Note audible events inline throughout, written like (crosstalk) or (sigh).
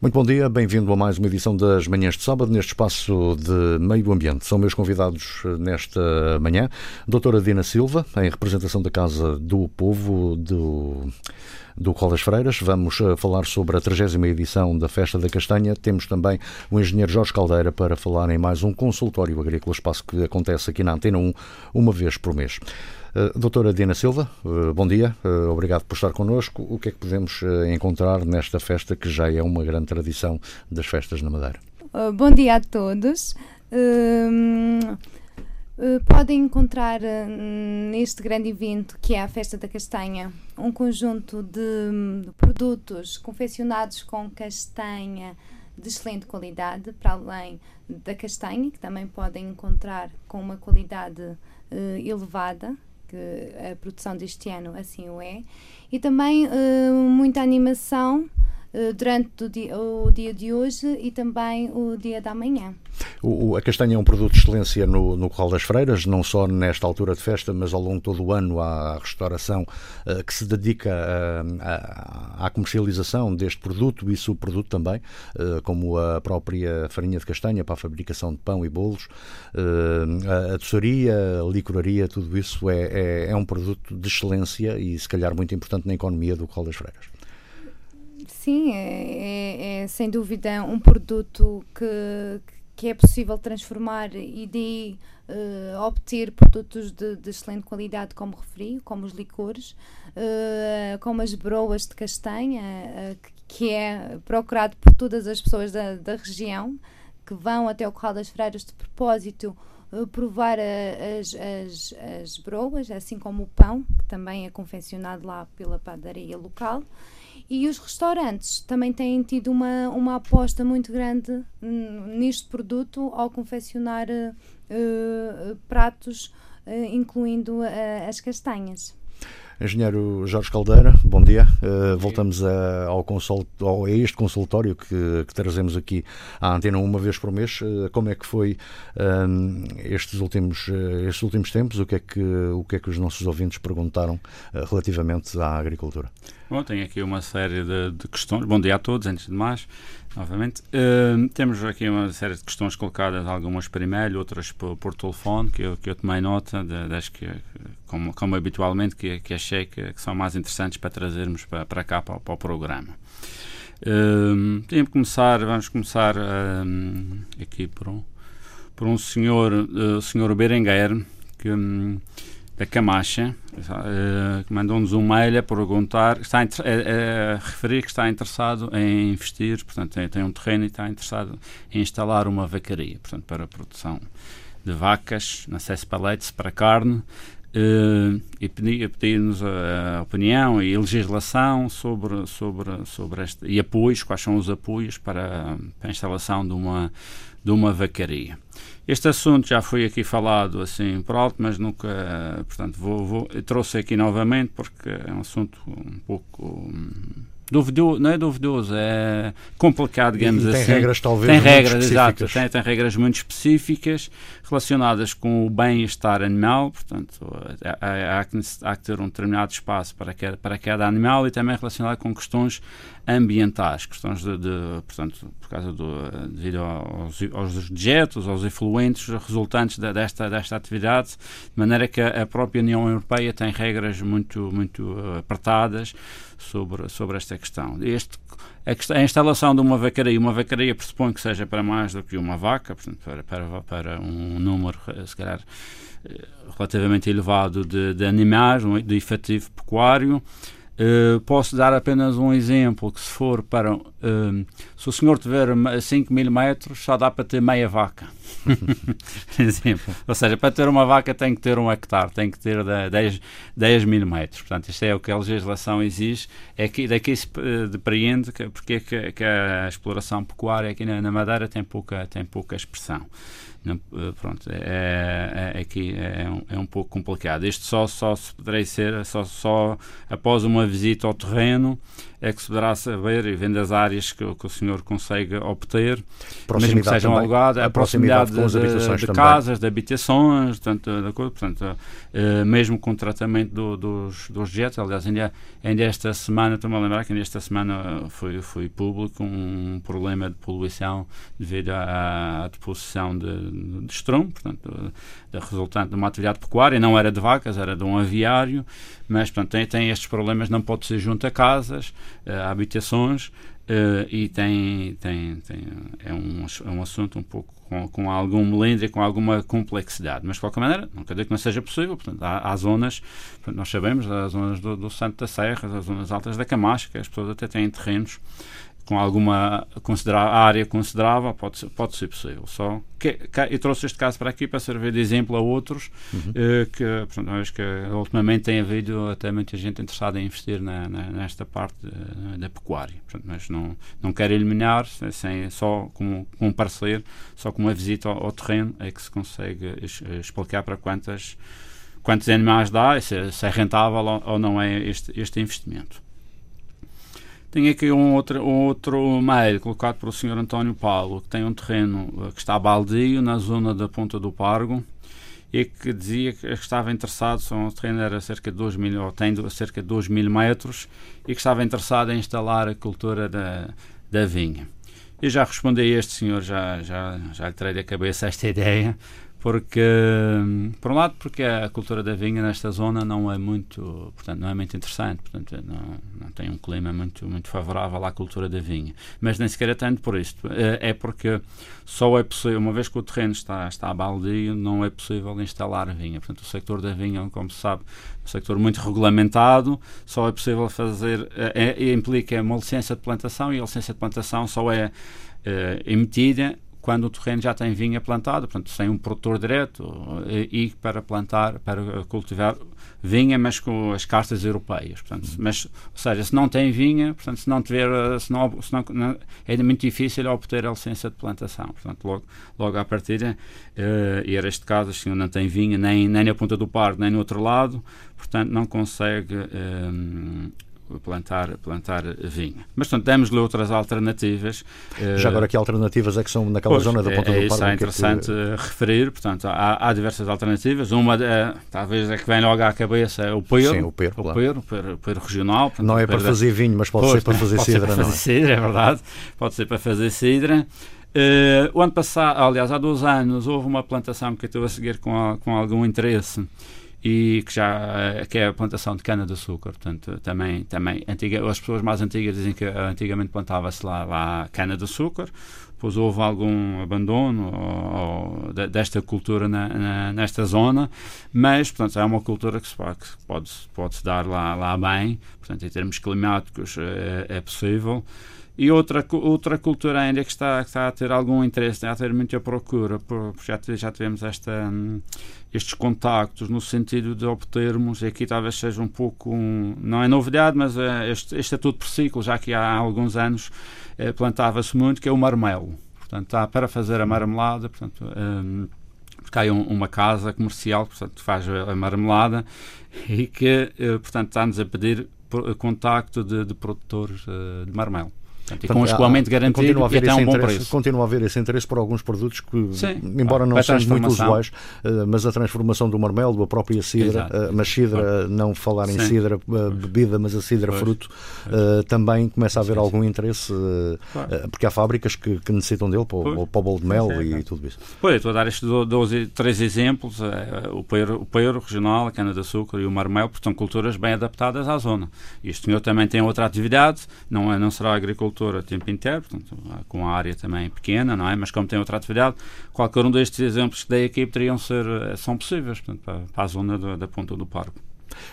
Muito bom dia, bem-vindo a mais uma edição das Manhãs de Sábado, neste espaço de meio ambiente. São meus convidados nesta manhã, doutora Dina Silva, em representação da Casa do Povo do, do Col das Freiras. Vamos eh, falar sobre a 30 edição da Festa da Castanha. Temos também o engenheiro Jorge Caldeira para falar em mais um consultório agrícola, espaço que acontece aqui na Antena 1, uma vez por mês. Uh, doutora Dina Silva, uh, bom dia, uh, obrigado por estar connosco. O que é que podemos encontrar nesta festa que já é uma grande tradição das festas na Madeira? bom dia a todos. podem encontrar neste grande evento que é a Festa da Castanha um conjunto de produtos confeccionados com castanha de excelente qualidade, para além da castanha, que também podem encontrar com uma qualidade elevada, que a produção deste ano assim o é, e também uh, muita animação uh, durante o dia, o dia, de hoje e também o dia da manhã. O, a castanha é um produto de excelência no, no Corral das Freiras, não só nesta altura de festa, mas ao longo de todo o ano à restauração uh, que se dedica à comercialização deste produto e subproduto também, uh, como a própria farinha de castanha para a fabricação de pão e bolos, uh, a doçaria, a licoraria, tudo isso é, é, é, um produto de excelência e se calhar muito importante na economia do Corral das Freiras. Sim, é, é, é sem dúvida um produto que, que é possível transformar e de uh, obter produtos de, de, excelente qualidade, como referi, como os licores, uh, como as broas de castanha, uh, que é procurado por todas as pessoas da, da região que vão até o Corral das Freiras de propósito provar a, as, as, as broas, assim como o pão, que também é confeccionado lá pela padaria local. E os restaurantes também têm tido uma, uma aposta muito grande neste produto ao confeccionar uh, pratos, uh, incluindo uh, as castanhas. Engenheiro Jorge Caldeira, bom dia. Uh, voltamos a, ao consult, ao, a este consultório que, que, trazemos aqui à Antena uma vez por mês. Uh, como é que foi um, estes, últimos, uh, estes últimos tempos? O que, é que, o que é que os nossos ouvintes perguntaram relativamente à agricultura? Bom, tenho aqui uma série de, de, questões. Bom dia a todos, antes de mais, novamente. Uh, temos aqui uma série de questões colocadas, algumas por e-mail, outras por, por telefone, que eu, que eu tomei nota de, das que, como, como habitualmente, que, que achei que, que, são mais interessantes para trazermos para, para cá, para, para o programa. Uh, que começar, vamos começar uh, aqui por um, por um senhor, uh, senhor Berenguer, que. Um, da Camacha, uh, mandou-nos um mail a perguntar, está a, a, a, referir que está interessado em investir, portanto, tem, tem, um terreno e está interessado em instalar uma vacaria, portanto, para a produção de vacas, acesso para leite, para carne, uh, e pedir-nos a, a, opinião e legislação sobre, sobre, sobre este, e apoios, quais são os apoios para, para a instalação de uma, de uma vacaria. Este assunto já foi aqui falado assim por alto, mas nunca, portanto, vou, vou trouxe aqui novamente porque é um assunto um pouco hum, duvidoso, não é duvidoso, é complicado, digamos tem assim. Tem regras talvez Tem regras, exato, tem, tem, regras muito específicas relacionadas com o bem-estar animal, portanto, há, há, que, há, que, ter um determinado espaço para cada, para cada animal e também relacionado com questões ambientais, questões de, de portanto, por causa do, devido aos, aos dejetos, aos efluentes resultantes de, desta, desta atividade, de maneira que a, própria União Europeia tem regras muito, muito apertadas sobre, sobre esta questão. Este, a, instalação de uma vacaria, uma vacaria pressupõe que seja para mais do que uma vaca, portanto, para, para, para um número, se calhar, eh, relativamente elevado de, de animais, de efetivo pecuário. Uh, posso dar apenas um exemplo, que se for para... Uh, se o senhor tiver 5 mil metros, só dá para ter meia vaca. (laughs) exemplo. Ou seja, para ter uma vaca tem que ter um hectare, tem que ter 10, 10 mil metros. Portanto, isto é o que a legislação exige. É que, daqui se uh, depreende que, porque é que, que, a exploração pecuária aqui na, na Madeira tem pouca, tem pouca expressão. Eh, pronto, é, é, aqui é, é, um, é um pouco complicado. Isto só, só se poderei ser só, só após uma visita ao terreno é que se poderá saber e vendo as áreas que, que o senhor consegue obter, mesmo que sejam alugadas, a proximidade, proximidade de, de, de casas, de habitações, portanto, de, portanto uh, mesmo com o tratamento do, dos, dos jetos. Aliás, ainda, ainda esta semana, estou-me a lembrar que ainda esta semana foi, foi público um problema de poluição devido à, à deposição de, de estrume, portanto, resultante de uma atividade pecuária, não era de vacas, era de um aviário, mas portanto, tem, tem estes problemas, não pode ser junto a casas, a habitações, Uh, e tem, tem, tem é, um, é um assunto um pouco com, com algum melindre com alguma complexidade, mas de qualquer maneira, não quer dizer que não seja possível. Portanto, há, há zonas, nós sabemos, as zonas do, do Santo da Serra, as zonas altas da Camacha, que as pessoas até têm terrenos com alguma área considerável, pode ser, pode ser possível. Só que, que, eu trouxe este caso para aqui para servir de exemplo a outros uhum. uh, que, portanto, acho que ultimamente tem havido até muita gente interessada em investir na, na, nesta parte uh, da pecuária. Portanto, mas não, não quero eliminar, sem, só como, como parceiro, só com uma visita ao, ao terreno é que se consegue explicar para quantas, quantos animais dá se, se é rentável ou, ou não é este, este investimento. Tenho aqui um outro, um outro mail colocado pelo Sr. António Paulo, que tem um terreno eh, que está baldio na zona da Ponta do Pargo e que dizia que estava interessado, o terreno era cerca de 2 mil, ou tem cerca de 2 mil metros, e que estava interessado em instalar a cultura da, da vinha. Eu já respondi a este senhor, já, já, já lhe terei da cabeça esta (laughs) ideia, porque por um lado porque a cultura da vinha nesta zona não é muito portanto não é muito interessante portanto não, não tem um clima muito muito favorável à cultura da vinha. Mas nem sequer é tanto por isto. É, é porque só é possível uma vez que o terreno está está baldio não é possível instalar a vinha. Portanto o sector da vinha como se sabe é um sector muito regulamentado só é possível fazer é, é, implica uma licença de plantação e a licença de plantação só é, é emitida quando o terreno já tem vinha plantada, portanto, sem um produtor direto, e, e para plantar, para cultivar vinha, mas com as castas europeias. Portanto, uhum. mas, ou seja, se não tem vinha, portanto, se não tiver, se não, se não, é muito difícil obter a licença de plantação. Portanto, logo, logo à partida, uh, e era este caso, o senhor não tem vinha nem, nem na ponta do parque, nem no outro lado, portanto, não consegue um, eh, plantar, plantar vinho. Mas, portanto, demos-lhe outras alternativas. Já agora, que alternativas é que são naquela pois, zona da Ponta é, do Isso é interessante que... referir. Portanto, há, há, diversas alternativas. Uma, é, talvez, é que vem logo à cabeça é o peiro. Sim, o peiro, o claro. peiro, o peiro, peiro regional. Portanto, não é para fazer vinho, mas pode pois, ser para fazer pode cidra, ser para fazer é? cidra, é verdade. Pode ser para fazer cidra. Uh, o ano passado, aliás, há dois anos, houve uma plantação que eu estou a seguir com, a, com algum interesse e que já que é a plantação de cana de açúcar portanto também também antiga as pessoas mais antigas dizem que antigamente plantava-se lá, lá cana de açúcar depois houve algum abandono ou, ou, desta cultura na, na, nesta zona mas portanto é uma cultura que se pode pode pode se dar lá lá bem portanto em termos climáticos é, é possível e outra, outra cultura ainda que está, que está a ter algum interesse, a ter muita procura, porque já, já tivemos esta, hum, estes contactos no sentido de obtermos, e aqui talvez seja um pouco, não é novidade, mas é, este, este é tudo por ciclo, já que há alguns anos é, plantava-se muito, que é o marmelo. Portanto, está para fazer a marmelada, portanto, um, porque há um, uma casa comercial portanto, faz a marmelada (laughs) e que, eh, portanto, está-nos a pedir contacto de, de produtores de marmelo. Portanto, e com escoamento garantido e até um bom preço. Continua a haver esse interesse por alguns produtos que, Sim, embora não sejam muito usuais, uh, mas a transformação do marmelo, a própria cidra, uh, mas cidra, não falar em Sim. cidra uh, bebida, mas a cidra pois. fruto, também começa a haver Sim. algum interesse, porque há fábricas que, que necessitam dele para, o, para o bolo de mel e tudo isso. Pois, estou a dar estes dois, três exemplos, o peiro, o peiro regional, a cana-de-açúcar e o marmelo, porque são culturas bem adaptadas à zona. E este senhor também tem outra atividade, não, é, não será agricultor agricultor a tempo inteiro, portanto, com a área também pequena, não é? Mas como tem outra atividade, qualquer um destes exemplos que dei aqui poderiam ser, eh, são possíveis, portanto, para, para a zona da, da ponta do parque.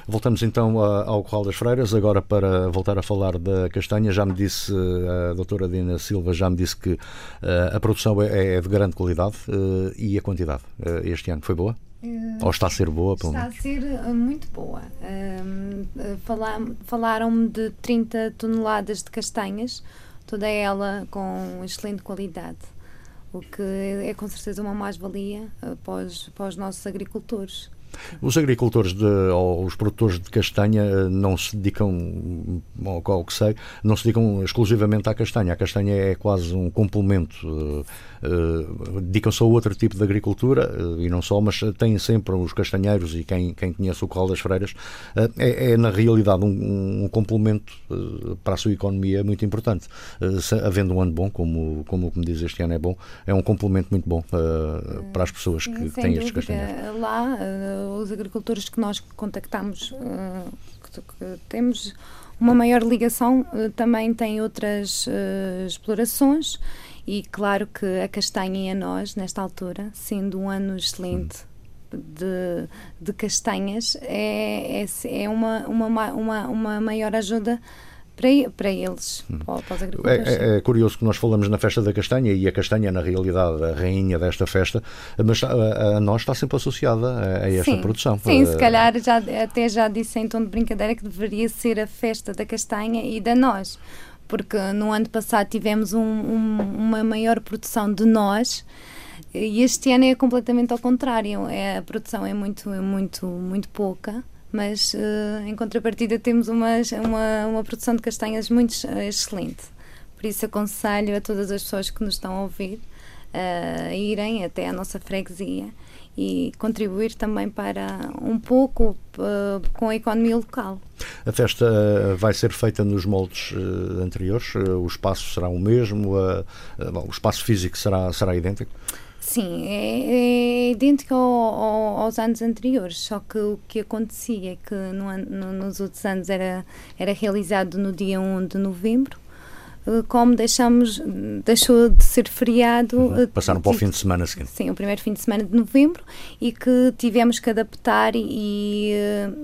Voltamos então ao Corral das Freiras, agora para voltar a falar da castanha. Já me disse, eh, a doutora Dina Silva já me disse que eh, a produção é, é de grande qualidade e a quantidade este ano foi boa? Ou está a ser boa, pelo Está a ser muito boa. Falaram-me de 30 toneladas de castanhas, toda ela com excelente qualidade, o que é com certeza uma mais-valia para os, para os nossos agricultores. Os agricultores de, ou os produtores de castanha eh, não se dedicam, ao que sei, não se dedicam exclusivamente à castanha. A castanha é quase um complemento. Uh, uh, dedicam-se a outro tipo de agricultura e não só, mas têm sempre os castanheiros e quem, quem conhece o Corral das Freiras é, é, na realidade um, um complemento para a sua economia muito importante. Havendo um ano bom, como, como me diz este ano é bom, é um complemento muito bom para as pessoas que Sem têm estes castanheiros. Lá os agricultores que nós contactamos, uh, que, temos uma maior ligação, uh, também têm outras uh, explorações e claro que a castanha e a nós, nesta altura, sendo um ano excelente de, de castanhas, é, é, é uma, uma, uma, uma maior ajuda para, para eles, hum. para, os agricultores. É, é, curioso que nós falamos na festa da castanha e a castanha, na realidade, a rainha desta festa, mas a, a nós está sempre associada a, a esta Sim. produção. Sim, se calhar já, até já disse em tom de brincadeira que deveria ser a festa da castanha e da nós, porque no ano passado tivemos um, um, uma maior produção de nós. E este ano é completamente ao contrário, é, a produção é muito, muito, muito pouca mas uh, em contrapartida temos uma, uma, uma, produção de castanhas muito excelente. Por isso aconselho a todas as pessoas que nos estão a ouvir uh, a irem até à nossa freguesia e contribuir também para um pouco uh, com a economia local. A festa vai ser feita nos moldes anteriores? O espaço será o mesmo? o espaço físico será, será idêntico? Sim, é, é idêntico ao, ao, aos anos anteriores, só que o que acontecia é que no, no, nos outros anos era, era realizado no dia 1 de novembro, eh, como deixamos, deixou de ser feriado. Uhum. Eh, Passaram para o fim de semana seguinte. Sim, o primeiro fim de semana de novembro e que tivemos que adaptar e,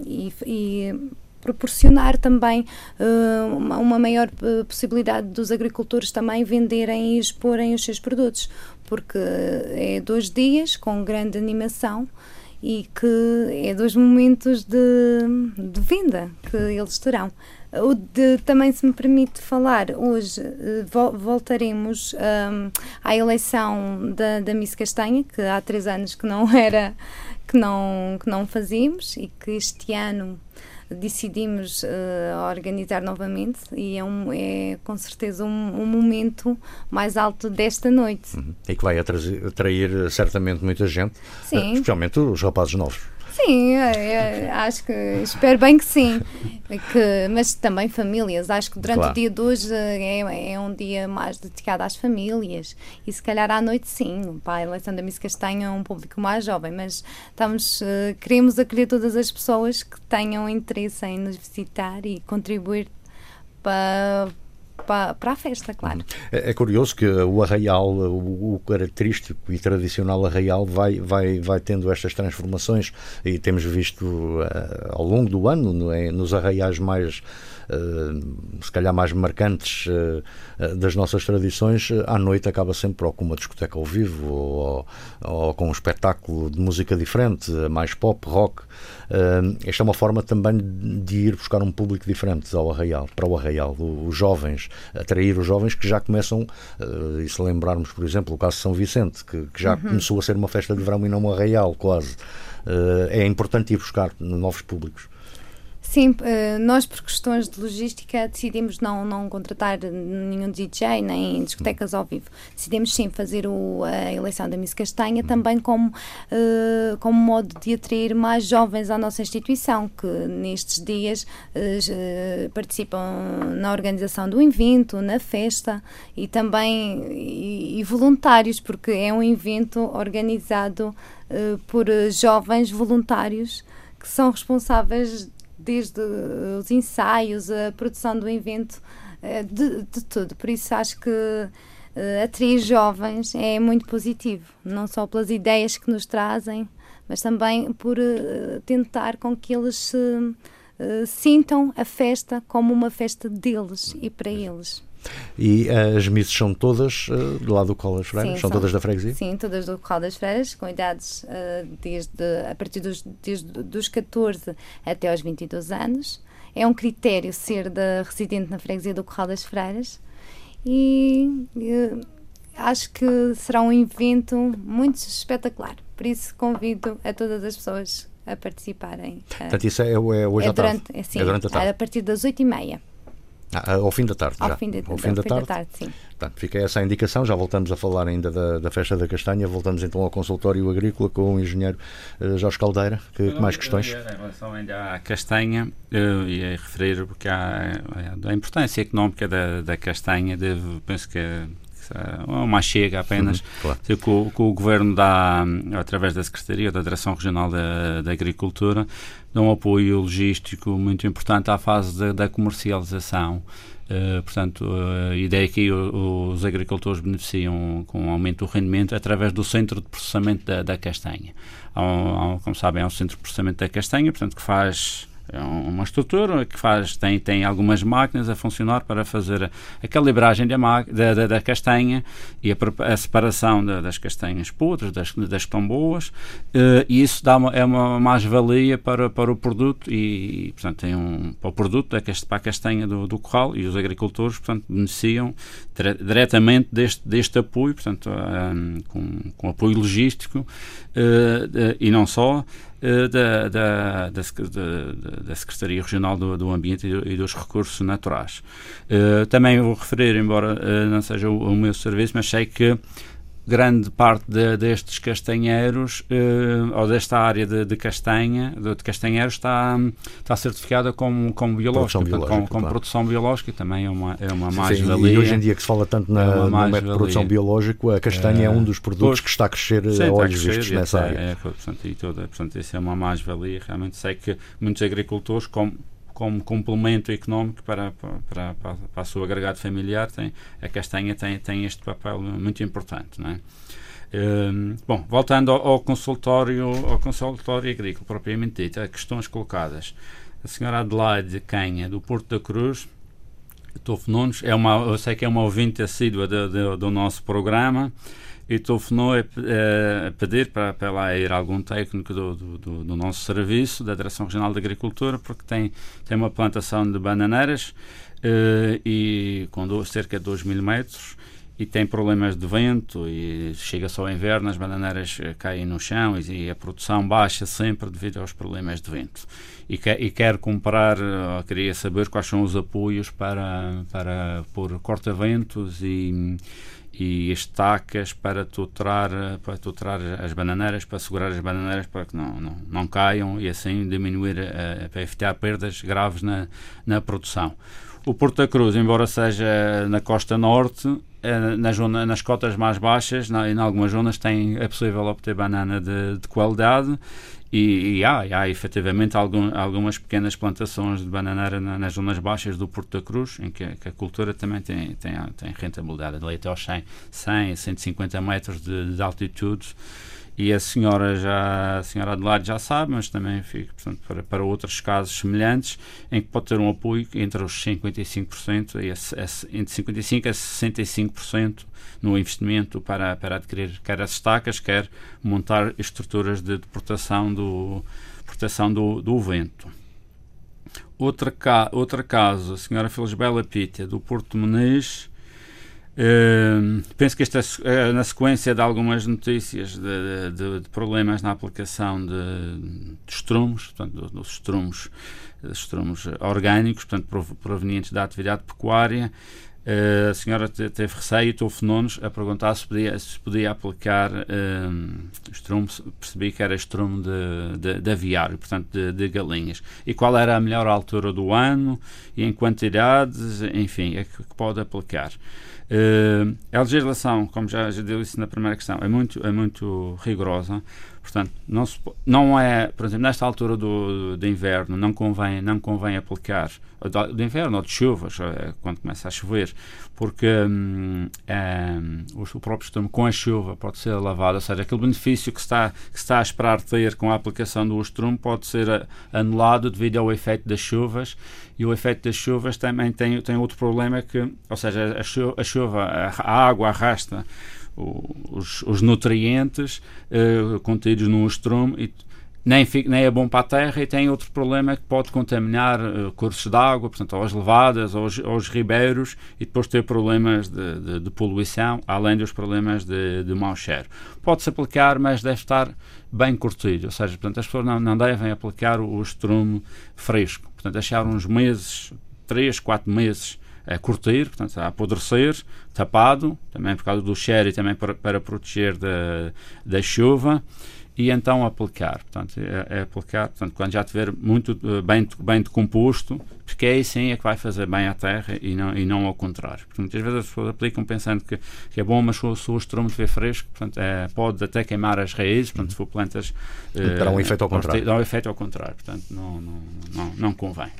e, e proporcionar também uh, uma, uma, maior possibilidade dos agricultores também venderem e exporem os seus produtos, porque é dois dias com grande animação e que é dois momentos de, de venda que eles terão. O de, também, se me permite falar, hoje uh, voltaremos um, à eleição da, da Miss Castanha, que há três anos que não (laughs) era, que não, que não fazíamos e que este ano decidimos uh, organizar novamente e é, um, é com certeza um, um momento mais alto desta noite. Uhum. E que vai atrair, atrair certamente muita gente, Sim. especialmente os rapazes novos. Sim, é, é, acho que espero bem que sim. Que, mas também famílias. Acho que durante claro. o dia de hoje é, é um dia mais dedicado às famílias. E se calhar à noite sim, para a eleição da Miss Castanha é um público mais jovem, mas estamos, uh, queremos acolher todas as pessoas que tenham interesse em nos visitar e contribuir para para, para a festa, claro. É, é, curioso que o arraial, o, o, característico e tradicional arraial vai, vai, vai tendo estas transformações e temos visto uh, ao longo do ano no, é, nos arraiais mais se calhar mais marcantes uh, das nossas tradições, à noite acaba sempre ou com uma discoteca ao vivo ou, ou com um espetáculo de música diferente, mais pop, rock. Esta é uma forma também de ir buscar um público diferente ao Arraial, para o Arraial, os jovens, atrair os jovens que já começam, e se lembrarmos, por exemplo, o caso de São Vicente, que, que já uhum. começou a ser uma festa de verão e não um Arraial, quase. É importante ir buscar novos públicos. Sim, eh, nós por questões de logística decidimos não, não contratar nenhum DJ nem discotecas ao vivo. Decidimos sim fazer o, a eleição da Miss Castanha também como, uh, como modo de atrair mais jovens à nossa instituição, que nestes dias uh, participam na organização do evento, na festa e também e, e voluntários, porque é um evento organizado por jovens voluntários que são responsáveis desde os ensaios, a produção do evento, eh, de, de tudo. Por isso acho que uh, atrair jovens é muito positivo, não só pelas ideias que nos trazem, mas também por uh, tentar com que eles se, uh, sintam a festa como uma festa deles e para eles. E as missas são todas uh, do lado do Colo das Freiras? Sim, são, são, todas da freguesia? Sim, todas do Colo das Freiras, com idades uh, desde, a partir dos, desde dos 14 até aos 22 anos. É um critério ser da residente na freguesia do Corral das Freiras e uh, acho que será um evento muito espetacular. Por isso convido a todas as pessoas a participarem. Portanto, isso é, é hoje é à durante, tarde? Sim, é durante a tarde? a partir das 8h30. Ah, ao fim da tarde, ao já. Fim de, ao fim, da, fim tarde. da tarde, sim. Portanto, fica essa a indicação. Já voltamos a falar ainda da, da Festa da Castanha. Voltamos então ao consultório agrícola com o engenheiro uh, Jorge Caldeira. Que, que mais questões? Em relação ainda à castanha, eu ia referir porque há a importância económica da, da castanha. Devo, penso que uma chega apenas uhum, claro. que, o, que, o, Governo dá, através da Secretaria da Direção Regional da, da Agricultura, um apoio logístico muito importante à fase da, da comercialização. Uh, portanto, a ideia é que os agricultores beneficiam com o aumento do rendimento através do centro de processamento da, da castanha. Há um, há, como sabem, há um centro de processamento da castanha, portanto, que faz é uma estrutura que faz, tem, tem algumas máquinas a funcionar para fazer a calibragem da, da, da, da castanha e a, a separação da, das castanhas podres, das, das que boas, uh, e isso dá uma, é uma mais-valia para, para o produto e, portanto, tem um, para o produto para a castanha do, do corral e os agricultores, portanto, beneficiam dire, diretamente deste, deste apoio, portanto, um, com, com apoio logístico uh, e não só, eh, da, da, da, da, Secretaria Regional do, do Ambiente e dos Recursos Naturais. Uh, também vou referir, embora uh, não seja o, o, meu serviço, mas sei que grande parte de, destes castanheiros, uh, ou desta área de, de castanha, de, de, castanheiros, está, está certificada como, como biológica, produção portanto, biológica, com, claro. produção biológica, também é uma, é uma mais-valia. E hoje em dia que se fala tanto na, é no método de produção biológica, a castanha é, é um dos produtos pois, que está a crescer sim, a olhos vistos nessa é, área. É, portanto, e toda, portanto, isso é uma mais-valia. Realmente sei que muitos agricultores, como como complemento económico para, para, para, para, a sua agregado familiar, tem, a castanha tem, tem este papel muito importante. Não é? Um, bom, voltando ao, ao, consultório, ao consultório agrícola propriamente dito, as questões colocadas. A senhora Adelaide Canha, do Porto da Cruz, Tofo Nunes, é uma, eu sei que é uma ouvinte assídua de, do nosso programa e telefonou a, a, pedir para, para lá ir algum técnico do, do, do, nosso serviço, da Direção Regional de Agricultura, porque tem, tem uma plantação de bananeiras uh, e com dois, cerca de 2 mil metros e tem problemas de vento e chega só ao inverno, as bananeiras eh, caem no chão e, a produção baixa sempre devido aos problemas de vento. E, que, e quer comprar, eh, queria saber quais são os apoios para, para pôr corta-ventos e e estacas para tutelar, para tutelar as bananeiras, para segurar as bananeiras para que não, não, não caiam e assim diminuir, uh, para evitar perdas graves na, na produção. O Porto Cruz, embora seja na costa norte, uh, na zona, nas cotas mais baixas, na, em algumas zonas tem, é possível obter banana de, de qualidade e, e, há, há efetivamente algum, algumas pequenas plantações de bananeira na, nas zonas baixas do Porto da Cruz, em que, que a cultura também tem, tem, tem rentabilidade de leite aos 100, 100 150 metros de, de altitude. E a senhora já, a senhora Adelaide já sabe, mas também fica portanto, para, para outros casos semelhantes, em que pode ter um apoio entre os 55% e a, entre 55% a 65% no investimento para, para adquirir quer as estacas, quer montar estruturas de, de proteção do, proteção do, do vento. Outra, ca, outra caso, a senhora Felisbela Pita, do Porto Muniz, Uh, penso que esta é na sequência de algumas notícias de, de, de problemas na aplicação de, de estrumos, portanto, dos estrumos, estrumos orgânicos, portanto, provenientes da atividade pecuária, a senhora teve receio telefonou-nos a perguntar se podia, se podia aplicar uh, estrume, percebi que era estrume de, de, de aviário, portanto de, de, galinhas. E qual era a melhor altura do ano e em quantidades, enfim, é que, que pode aplicar. Uh, a legislação, como já, já disse na primeira questão, é muito, é muito rigorosa. Portanto, não, se, não é, por exemplo, nesta altura do, do inverno, não convém, não convém aplicar, do inverno ou de chuvas, é, quando começa a chover, porque hum, hum, o próprio estrume com a chuva pode ser lavado, ou seja, aquele benefício que está, que está a esperar ter com a aplicação do estrume pode ser anulado devido ao efeito das chuvas e o efeito das chuvas também tem, tem outro problema que, ou seja, a chuva, a, chuva, a água arrasta os, os nutrientes uh, contidos no estrume e nem, nem é bom para a terra e tem outro problema que pode contaminar uh, cursos de água, portanto, aos levadas, aos, aos ribeiros e depois ter problemas de, de, de poluição, além dos problemas de, de mau cheiro. Pode-se aplicar, mas deve estar bem curtido, ou seja, portanto, as pessoas não, não devem aplicar o, o estrume fresco, portanto, deixar uns meses, 3, 4 meses a curtir, portanto, a apodrecer, tapado, também por causa do e também para, para proteger da, da chuva e então aplicar. Portanto, é, é, aplicar, portanto, quando já estiver muito uh, bem, bem decomposto, porque aí sim é que vai fazer bem à terra e não, e não ao contrário. Porque muitas vezes as pessoas aplicam pensando que, que é bom, mas se o, se o estrume estiver fresco, portanto, é, pode até queimar as raízes, portanto, se for plantas... Uh, dará um efeito ao contrário. Dá um efeito ao contrário, portanto, não, não, não, não convém.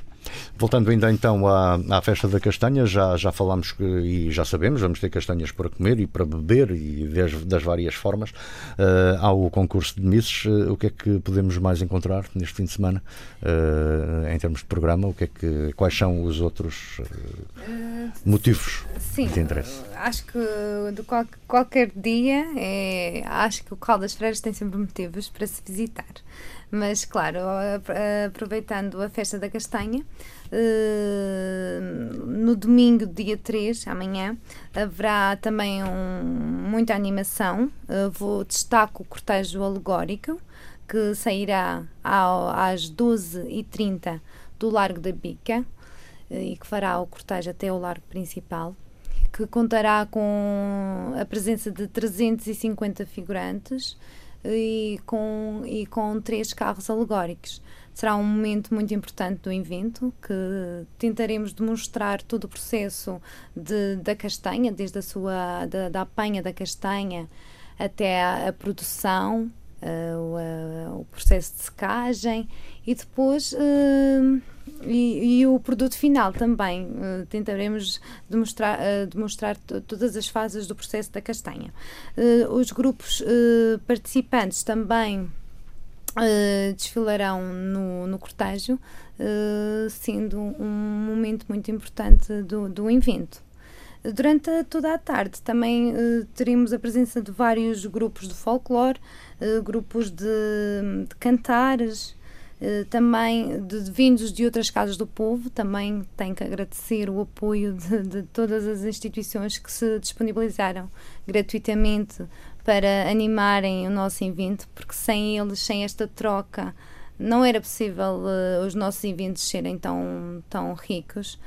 Voltando ainda então à, à festa da castanha, já, já falámos que, e já sabemos, vamos ter castanhas para comer e para beber e das, das várias formas. Uh, há o concurso de Misses. Uh, o que é que podemos mais encontrar neste fim de semana uh, em termos de programa? O que é que, quais são os outros motivos sim, de interesse? Acho que de qual, qualquer dia, é, acho que o Caldas Freiras tem sempre motivos para se visitar. Mas, claro, aproveitando a festa da castanha, eh, no domingo, dia 3, amanhã, haverá também um, muita animação. Eh, vou destaco o cortejo alegórico, que sairá às 12h30 do Largo da Bica eh, e que fará o cortejo até o Largo Principal que contará com a presença de 350 figurantes e com, e com três carros alegóricos. Será um momento muito importante do evento que tentaremos demonstrar todo o processo de, da castanha, desde a sua da, da apanha da castanha até a, a produção, uh, o, uh, o, processo de secagem e depois uh, e, e, o produto final também. Uh, tentaremos demonstrar, uh, demonstrar todas as fases do processo da castanha. Uh, os grupos participantes também desfilarão no, no cortejo, sendo um momento muito importante do, do evento. Durante toda a tarde também teremos a presença de vários grupos de folclore, grupos de, de cantares, eh, também de, de, vindos de outras casas do povo, também tenho que agradecer o apoio de, de, todas as instituições que se disponibilizaram gratuitamente para animarem o nosso evento, porque sem eles, sem esta troca, não era possível uh, os nossos eventos serem tão, tão ricos.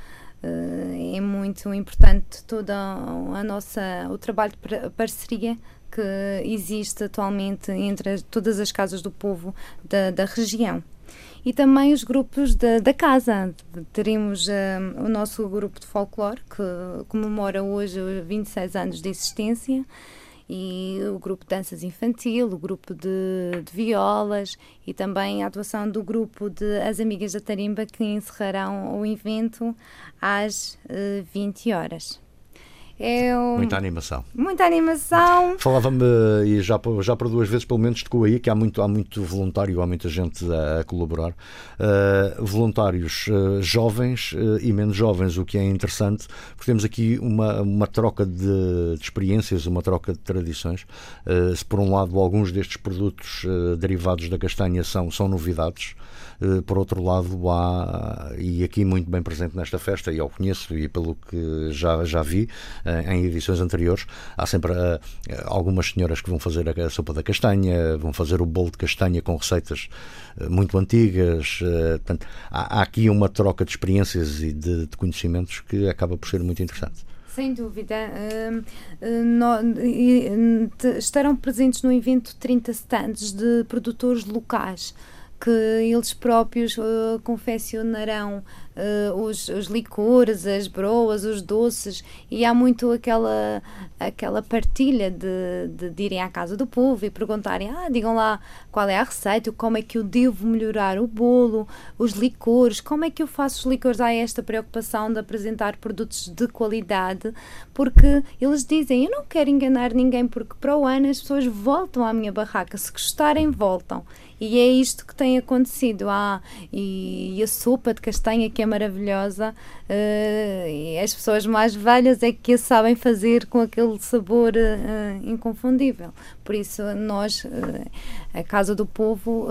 Uh, é muito importante todo a nossa o trabalho de parceria que existe atualmente entre todas as casas do povo da, da região e também os grupos da, da casa. Teremos um, o nosso grupo de folclore, que comemora hoje 26 anos de existência, e o grupo de danças infantil, o grupo de, de, violas e também a atuação do grupo de As Amigas da Tarimba, que encerrarão o evento às uh, 20 horas. É um... Muita animação. Muita animação. Falava-me, e já, já por duas vezes pelo menos tocou aí, que há muito, há muito voluntário, há muita gente a, a colaborar. Uh, voluntários uh, jovens uh, e menos jovens, o que é interessante, porque temos aqui uma, uma troca de, de experiências, uma troca de tradições. se por um lado alguns destes produtos derivados da castanha são, são novidades, por outro lado, há, e aqui muito bem presente nesta festa, e eu conheço, e pelo que já, já vi em edições anteriores, há sempre eh, algumas senhoras que vão fazer a sopa da castanha, vão fazer o bolo de castanha com receitas muito antigas. Portanto, há, aqui uma troca de experiências e de, de conhecimentos que acaba por ser muito interessante. Sem dúvida. No, uh, estarão presentes no evento 30 stands de produtores locais que eles próprios confeccionarão uh, os, os licores, as broas, os doces, e há muito aquela, aquela partilha de, de, de, irem à casa do povo e perguntarem: ah, digam lá qual é a receita, como é que eu devo melhorar o bolo, os licores, como é que eu faço os licores. Há esta preocupação de apresentar produtos de qualidade, porque eles dizem: eu não quero enganar ninguém, porque para o ano as pessoas voltam à minha barraca, se gostarem, voltam. E é isto que tem acontecido. Ah, e, e a sopa de castanha que é maravilhosa, uh, as pessoas mais velhas é que a sabem fazer com aquele sabor uh, inconfundível. Por isso, nós, uh, a Casa do Povo,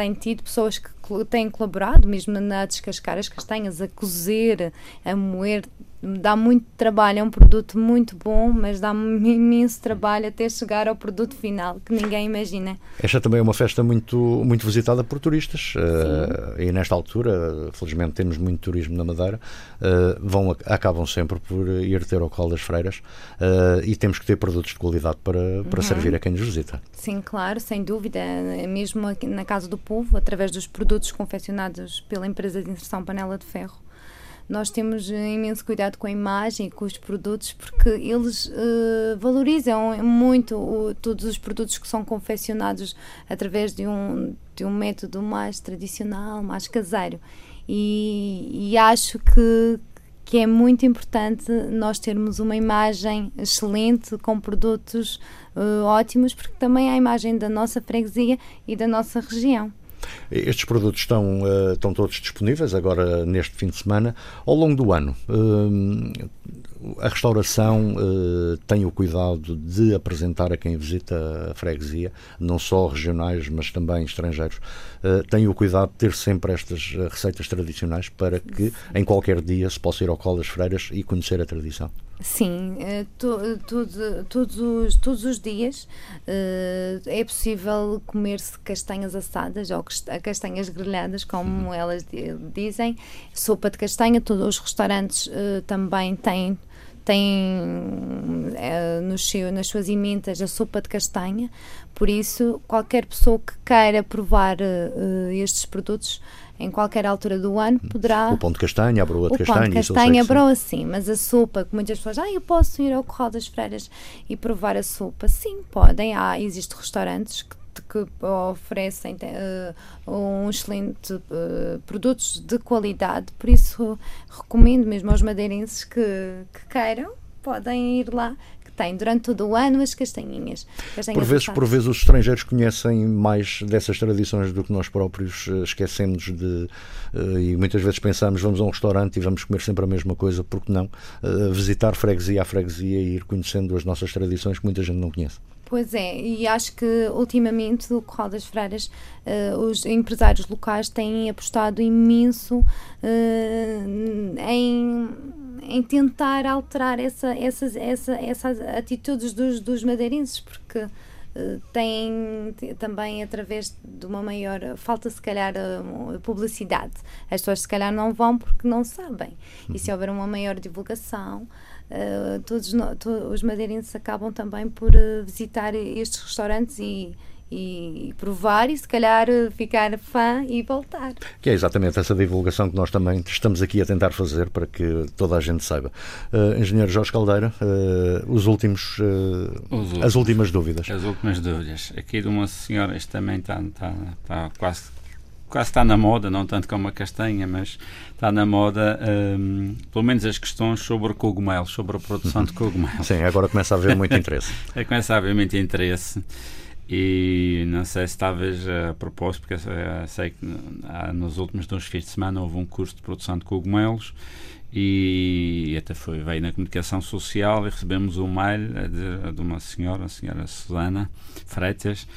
tem tido pessoas que têm colaborado, mesmo na descascar as castanhas, a cozer, a moer dá muito trabalho, é um produto muito bom, mas dá imenso trabalho até chegar ao produto final, que ninguém imagina. Esta também é uma festa muito, muito visitada por turistas uh, e nesta altura, felizmente temos muito turismo na Madeira, vão, acabam sempre por ir ter ao Colo das Freiras uh, e temos que ter produtos de qualidade para, para uhum. servir a quem nos visita. Sim, claro, sem dúvida, mesmo na Casa do Povo, através dos produtos confeccionados pela empresa de inserção Panela de Ferro, nós temos imenso cuidado com a imagem e com os produtos porque eles uh, valorizam muito o, todos os produtos que são confeccionados através de um, de um método mais tradicional, mais caseiro. E, e acho que, que é muito importante nós termos uma imagem excelente com produtos uh, ótimos, porque também é a imagem da nossa freguesia e da nossa região. Estes produtos estão, uh, estão todos disponíveis agora neste fim de semana. Ao longo do ano, uh, a restauração uh, tem o cuidado de apresentar a quem visita a freguesia, não só regionais, mas também estrangeiros, tem o cuidado de ter sempre estas receitas tradicionais para que em qualquer dia se possa ir ao Colo das Freiras e conhecer a tradição. Sim, uh, to, todos, os, todos os dias uh, é possível comer-se castanhas assadas ou castanhas grelhadas, como uhum. elas dizem, sopa de castanha. Todos os restaurantes uh, também têm têm nos nas suas emendas a sopa de castanha, por isso qualquer pessoa que queira provar estes produtos em qualquer altura do ano poderá. O pão de castanha, a broa de o castanha. O pão de castanha, a broa sim, mas a sopa, que muitas pessoas, ah, eu posso ir ao Corral das Freiras e provar a sopa. Sim, podem. Há, existem restaurantes que que oferecem uh, um excelente uh, produtos de qualidade, por isso recomendo mesmo aos madeirenses que, que queiram, podem ir lá tem durante todo o ano as castanhinhas. castanhas por, vezes, por vezes os estrangeiros conhecem mais dessas tradições do que nós próprios uh, esquecemos de. Uh, e muitas vezes pensamos, vamos a um restaurante e vamos comer sempre a mesma coisa, porque não? Uh, visitar freguesia a freguesia e ir conhecendo as nossas tradições que muita gente não conhece. Pois é, e acho que ultimamente o Corral das Freiras, uh, os empresários locais têm apostado imenso uh, em, em tentar alterar essa, essas, essa, essas atitudes dos, dos madeirenses, porque Uh, têm também através de uma maior falta se calhar uh, publicidade as pessoas se calhar não vão porque não sabem e se uhum. houver uma maior divulgação uh, todos, todos os madeirenses acabam também por visitar estes restaurantes e, e, provar e se calhar ficar fã e voltar. Que é exatamente essa divulgação que nós também estamos aqui a tentar fazer para que toda a gente saiba. Uh, Engenheiro Jorge Caldeira, uh, os, últimos, uh, os últimos, as últimas dúvidas. As últimas dúvidas. Aqui de uma senhora, isto também está, está, está quase quase está na moda, não tanto como a castanha, mas está na moda, um, pelo menos as questões sobre cogumelos, sobre a produção de (laughs) cogumelos. Sim, agora começa a haver muito interesse. (laughs) começa a haver muito interesse. E não sei se talvez a propósito, porque sei que nos últimos dois fins de semana houve um curso de produção de cogumelos e até foi, veio na comunicação social e recebemos um mail de, de uma senhora, a senhora Susana Freitas,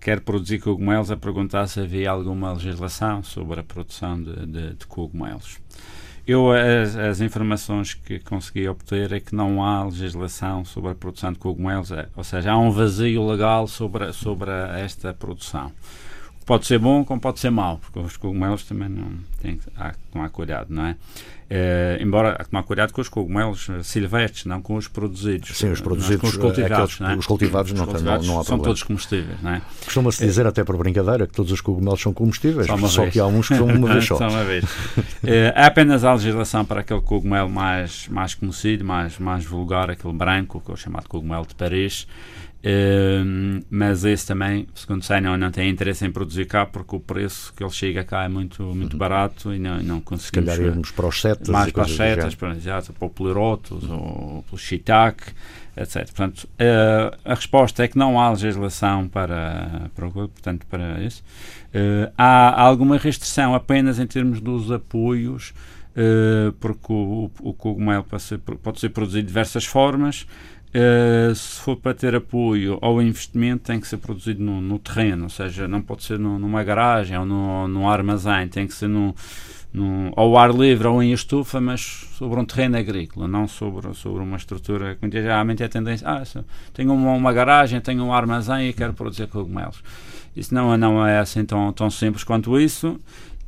quer produzir cogumelos a perguntar se havia alguma legislação sobre a produção de, de, de cogumelos. Eu, as, as, informações que consegui obter é que não há legislação sobre a produção de cogumelos, é, ou seja, há um vazio legal sobre, sobre esta produção. Pode ser bom como pode ser mau, porque os cogumelos também não têm que tomar cuidado, não é? Uh, embora a tomar cuidado com os cogumelos silvestres, não com os produzidos. Sim, os é? produzidos, com os cultivados. Aqueles, é? Os cultivados, os não, cultivados não, não há São todos comestíveis, não é? Costuma-se dizer, até por brincadeira, que todos os cogumelos são comestíveis, só, só que há uns que são uma vez só. (laughs) só uma vez. há apenas a legislação para aquele cogumelo mais, mais conhecido, mais, mais vulgar, aquele branco, que é o chamado cogumelo de Paris, Uh, mas esse também, segundo sei, não, não tem interesse em produzir cá porque o preço que ele chega cá é muito, muito uhum. barato e não, não, conseguimos. Se calhar irmos para os setas. Mais para os setas, para, exato, para o pleurotus ou pelo shiitake, etc. Portanto, uh, a resposta é que não há legislação para, para, portanto, para isso. Uh, há alguma restrição apenas em termos dos apoios, uh, porque o, o cogumelo pode ser, pode ser produzido de diversas formas. Uh, se for para ter apoio ao investimento, tem que ser produzido no, no terreno, ou seja, não pode ser no, numa garagem ou num armazém, tem que ser no, no, ao ar livre ou em estufa, mas sobre um terreno agrícola, não sobre, sobre uma estrutura que geralmente é a tendência. Ah, tenho uma, uma, garagem, tenho um armazém e quero produzir cogumelos. Isso não, não é assim tão, tão simples quanto isso.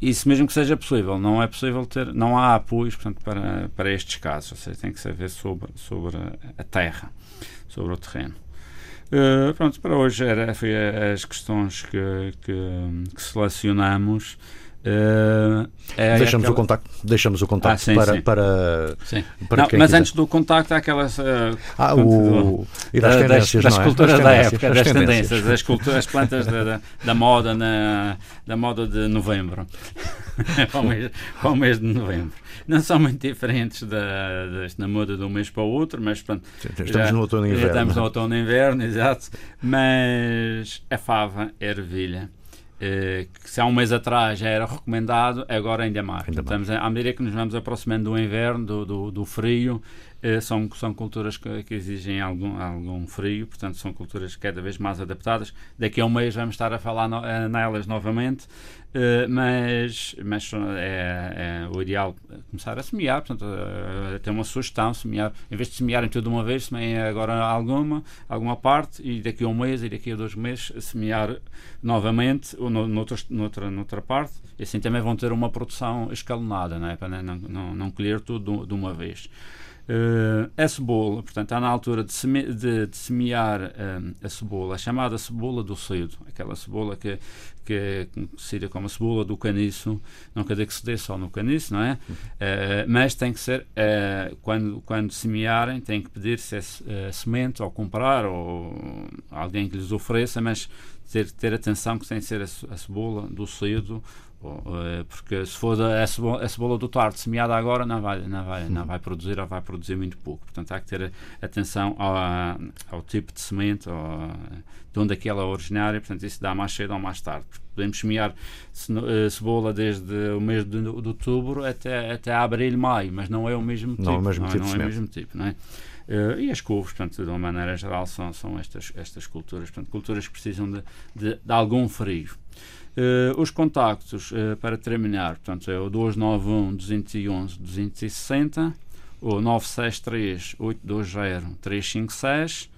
Isso mesmo que seja possível, não é possível ter, não há apoios portanto, para, para estes casos, ou seja, tem que ser sobre, sobre a terra, sobre o terreno. Uh, pronto, para hoje era, foi as questões que, que, que selecionamos. Uh, é deixamos, aquela... o contacto, deixamos o contacto ah, sim, para, sim. para, sim. para não, Mas quiser. antes do contacto há aquelas. Uh, ah, o... das, das, das é? culturas da época, das tendências, das, culturas, das plantas da, da, da, moda na, da moda de novembro. (laughs) para, o mês, para o mês de novembro. Não são muito diferentes da, das, na moda de um mês para o outro, mas pronto. Estamos já, no outono e inverno. Estamos no outono e inverno, exato. Mas a fava, a ervilha eh, que se há um mês atrás já era recomendado, agora ainda mais. Ainda Estamos, mais. À medida que nos vamos aproximando do inverno, do, do, do frio, são, são culturas que, que, exigem algum, algum frio, portanto são culturas cada vez mais adaptadas. Daqui a um mês vamos estar a falar no, uh, nelas novamente, uh, mas, mas é, é, o ideal começar a semear, portanto uh, ter uma sugestão, semear, em vez de semearem tudo de uma vez, semeiem agora alguma, alguma parte e daqui a um mês e daqui a dois meses semear novamente ou no, noutra, noutra, noutra parte e assim também vão ter uma produção escalonada, não é? para não, não, não colher tudo de uma vez. Uh, a cebola, portanto, está na altura de, seme de, de semear uh, a cebola, a chamada cebola do cedo, aquela cebola que, que é conhecida como a cebola do caniço, não quer dizer que se dê só no caniço, não é? Uh, mas tem que ser, quando, quando semearem, tem que pedir se é semente ou comprar ou alguém que lhes ofereça, mas ter, ter atenção que tem que ser a, a cebola do cedo eh, porque se for a cebola, a cebola do tarde semeada agora não vai, não, vai, não vai produzir ou vai produzir muito pouco. Portanto, há que ter atenção ao, ao tipo de semente, ao, de onde aquela é originária, portanto, isso dá mais cedo ou mais tarde. Podemos semear eh, cebola desde o mês de, de outubro até, até abril, maio, mas não é o mesmo tipo. Não é o mesmo não, tipo. Não é, o mesmo tipo não é? Uh, e as couves, portanto, de uma maneira geral, são, são estas, estas culturas, portanto, culturas que precisam de, de, de algum frio. Uh, os contactos, uh, para terminar, portanto, é o 291 211 260, o 963 820 356,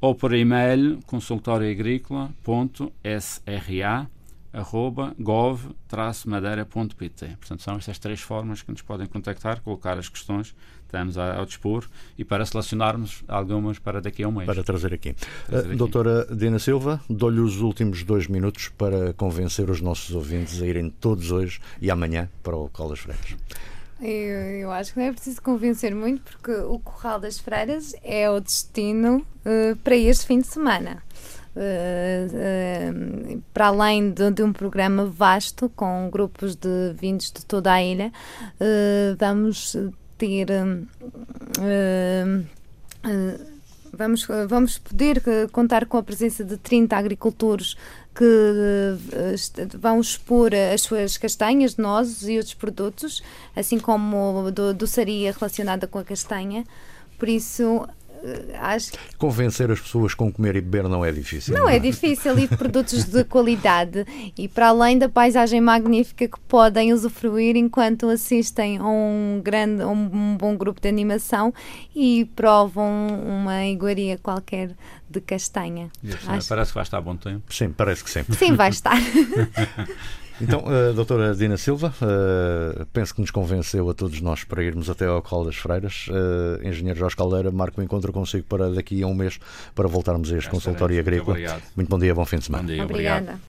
ou por e-mail consultorioagrícola.sra arroba gov-madeira.pt. Portanto, são estas três formas que nos podem contactar, colocar as questões, estamos ao dispor e para selecionarmos algumas para daqui a um mês. Para trazer aqui. Trazer aqui. doutora Dina Silva, dou-lhe os últimos dois minutos para convencer os nossos ouvintes a irem todos hoje e amanhã para o Caldas Freiras. Eu, eu, acho que não é preciso convencer muito, porque o Corral das Freiras é o destino uh, para este fim de semana. Uh, uh, para além de, de, um programa vasto com grupos de vindos de toda a ilha, uh, vamos ter. vamos, vamos poder contar com a presença de 30 agricultores que vão expor as suas castanhas, nozes e outros produtos, assim como do, doçaria relacionada com a castanha. Por isso, eh, acho Convencer as pessoas com comer e beber não é difícil. Não, não é? é difícil e (laughs) produtos de qualidade e para além da paisagem magnífica que podem usufruir enquanto assistem a um grande, um bom grupo de animação e provam uma iguaria qualquer de castanha. Acho... Parece que vai estar bom tempo. Sim, parece que sim. Sim, vai (laughs) estar. (laughs) Então, uh, doutora Dina Silva, uh, penso que nos convenceu a todos nós para irmos até ao Colo das Freiras. Uh, Engenheiro Jorge Caldeira, marco o um encontro consigo para daqui a um mês para voltarmos a este consultório agrícola. Muito, muito bom dia, bom fim de semana. Bom dia, obrigado. Obrigada.